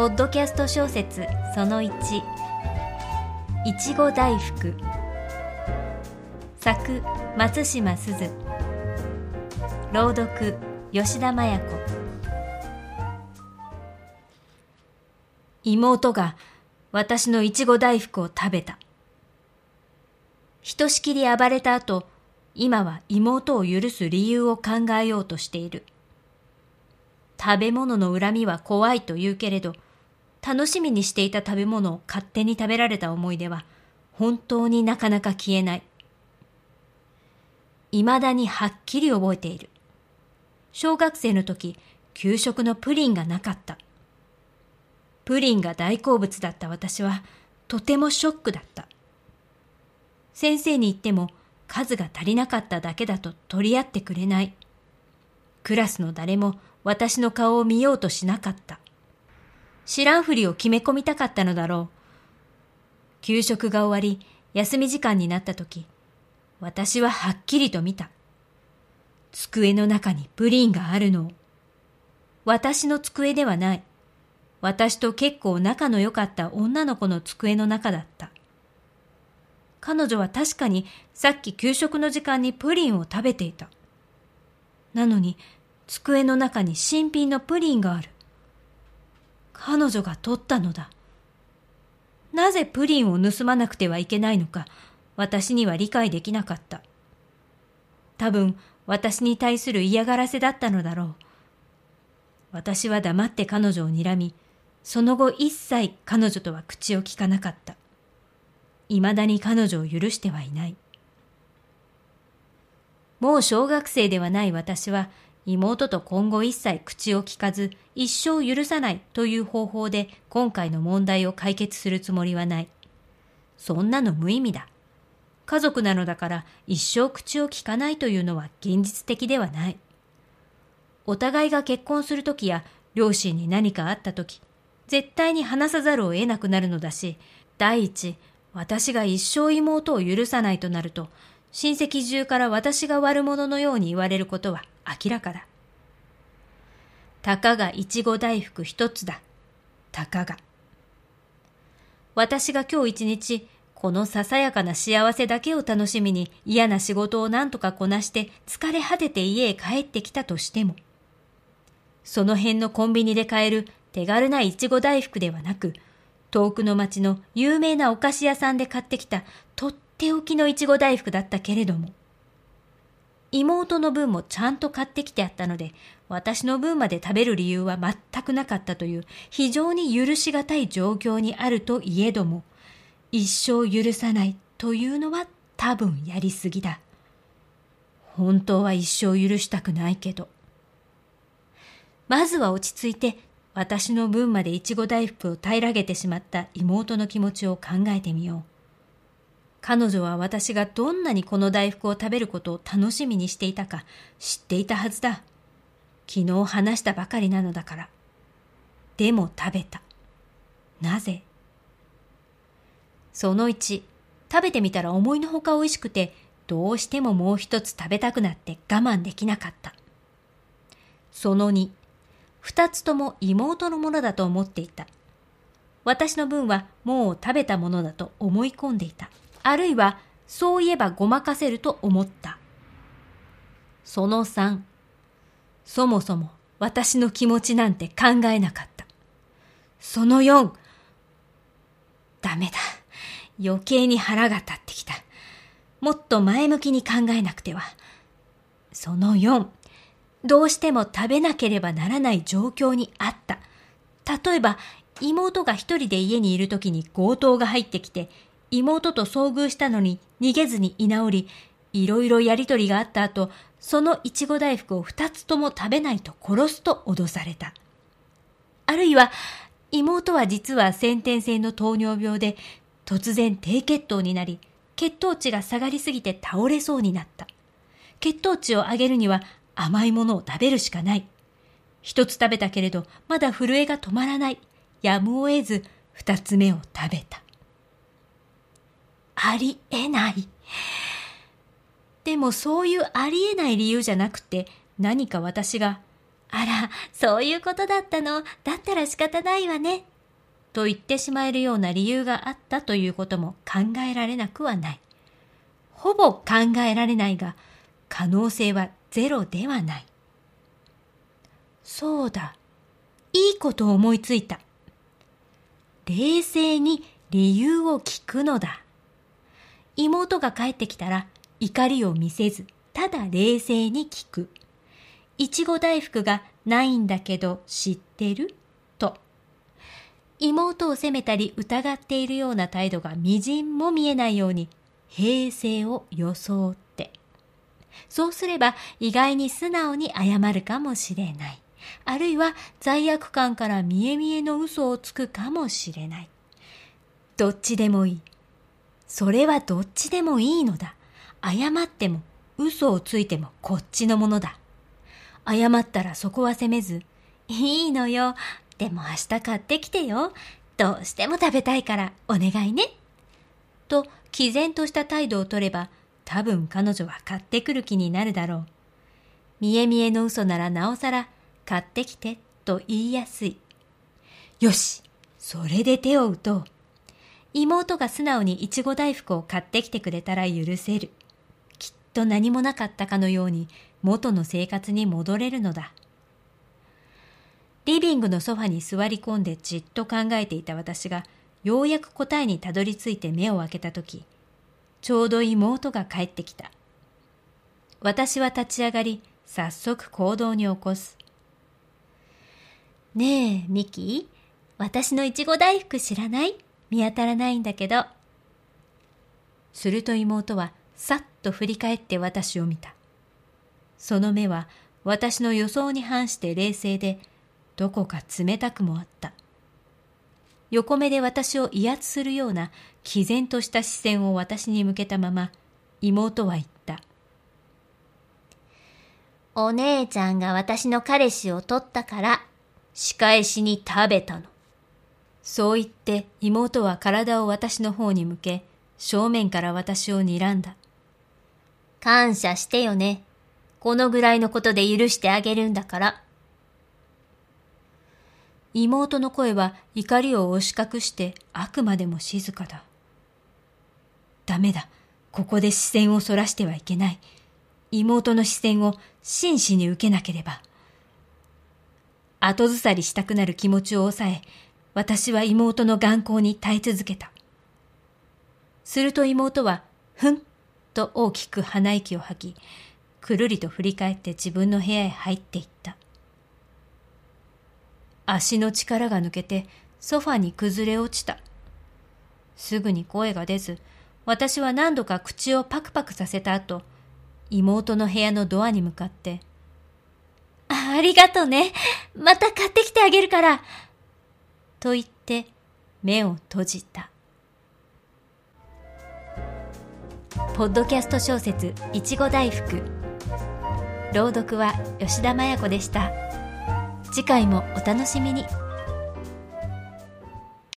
ポッドキャスト小説その1いちご大福作松島すず。朗読吉田麻也子。妹が私のいちご大福を食べた。ひとしきり暴れた後今は妹を許す理由を考えようとしている。食べ物の恨みは怖いと言うけれど楽しみにしていた食べ物を勝手に食べられた思い出は本当になかなか消えない。未だにはっきり覚えている。小学生の時、給食のプリンがなかった。プリンが大好物だった私はとてもショックだった。先生に言っても数が足りなかっただけだと取り合ってくれない。クラスの誰も私の顔を見ようとしなかった。知らんふりを決め込みたかったのだろう。給食が終わり、休み時間になった時、私ははっきりと見た。机の中にプリンがあるのを。私の机ではない。私と結構仲の良かった女の子の机の中だった。彼女は確かにさっき給食の時間にプリンを食べていた。なのに机の中に新品のプリンがある。彼女が取ったのだ。なぜプリンを盗まなくてはいけないのか、私には理解できなかった。多分、私に対する嫌がらせだったのだろう。私は黙って彼女を睨み、その後一切彼女とは口を聞かなかった。未だに彼女を許してはいない。もう小学生ではない私は、妹と今後一切口を聞かず一生許さないという方法で今回の問題を解決するつもりはない。そんなの無意味だ。家族なのだから一生口を聞かないというのは現実的ではない。お互いが結婚するときや両親に何かあったとき、絶対に話さざるを得なくなるのだし、第一、私が一生妹を許さないとなると、親戚中から私が悪者のように言われることは明らかだ。たかがいちご大福一つだ。たかが。私が今日一日、このささやかな幸せだけを楽しみに嫌な仕事を何とかこなして疲れ果てて家へ帰ってきたとしても、その辺のコンビニで買える手軽ないちご大福ではなく、遠くの町の有名なお菓子屋さんで買ってきたとっておきのいちご大福だったけれども、妹の分もちゃんと買ってきてあったので、私の分まで食べる理由は全くなかったという非常に許しがたい状況にあるといえども、一生許さないというのは多分やりすぎだ。本当は一生許したくないけど。まずは落ち着いて私の分までいちご大福を平らげてしまった妹の気持ちを考えてみよう。彼女は私がどんなにこの大福を食べることを楽しみにしていたか知っていたはずだ。昨日話したばかりなのだから。でも食べた。なぜ？その1、食べてみたら思いのほか美味しくて、どうしてももう一つ食べたくなって我慢できなかった。その2、二つとも妹のものだと思っていた。私の分はもう食べたものだと思い込んでいた。あるいは、そういえばごまかせると思った。その3、そもそも私の気持ちなんて考えなかった。その4、ダメだ。余計に腹が立ってきた。もっと前向きに考えなくては。その4、どうしても食べなければならない状況にあった。例えば、妹が一人で家にいる時に強盗が入ってきて、妹と遭遇したのに逃げずに居直り、いろいろやりとりがあった後、そのいちご大福を二つとも食べないと殺すと脅された。あるいは、妹は実は先天性の糖尿病で、突然低血糖になり、血糖値が下がりすぎて倒れそうになった。血糖値を上げるには甘いものを食べるしかない。一つ食べたけれど、まだ震えが止まらない。やむを得ず、二つ目を食べた。ありえない。でもそういうありえない理由じゃなくて何か私があら、そういうことだったの？だったら仕方ないわね。と言ってしまえるような理由があったということも考えられなくはない。ほぼ考えられないが、可能性はゼロではない。そうだ。いいことを思いついた。冷静に理由を聞くのだ。妹が帰ってきたら怒りを見せず、ただ冷静に聞く。いちご大福がないんだけど知ってる？と。妹を責めたり疑っているような態度がみじんも見えないように平静を装って。そうすれば意外に素直に謝るかもしれない。あるいは罪悪感から見え見えの嘘をつくかもしれない。どっちでもいい。それはどっちでもいいのだ。謝っても嘘をついてもこっちのものだ。謝ったらそこは責めず、いいのよ。でも明日買ってきてよ。どうしても食べたいからお願いね。と、毅然とした態度を取れば、多分彼女は買ってくる気になるだろう。見え見えの嘘ならなおさら、買ってきてと言いやすい。よし、それで手を打とう。妹が素直にいちご大福を買ってきてくれたら許せる。きっと何もなかったかのように元の生活に戻れるのだ。リビングのソファに座り込んでじっと考えていた私が、ようやく答えにたどり着いて目を開けたとき、ちょうど妹が帰ってきた。私は立ち上がり、早速行動に起こす。ねえ、ミキ、私のいちご大福知らない？見当たらないんだけど。すると妹はさっと振り返って私を見た。その目は私の予想に反して冷静で、どこか冷たくもあった。横目で私を威圧するような毅然とした視線を私に向けたまま、妹は言った。お姉ちゃんが私の彼氏を取ったから仕返しに食べたの。そう言って妹は体を私の方に向け、正面から私を睨んだ。感謝してよね。このぐらいのことで許してあげるんだから。妹の声は怒りを押し隠してあくまでも静かだ。ダメだ。ここで視線をそらしてはいけない。妹の視線を真摯に受けなければ。後ずさりしたくなる気持ちを抑え、私は妹の眼光に耐え続けた。すると妹は、ふんと大きく鼻息を吐き、くるりと振り返って自分の部屋へ入っていった。足の力が抜けてソファに崩れ落ちた。すぐに声が出ず、私は何度か口をパクパクさせた後、妹の部屋のドアに向かって、ありがとうね。また買ってきてあげるから。と言って目を閉じた。ポッドキャスト小説いちご大福。朗読は吉田麻也子でした。次回もお楽しみに。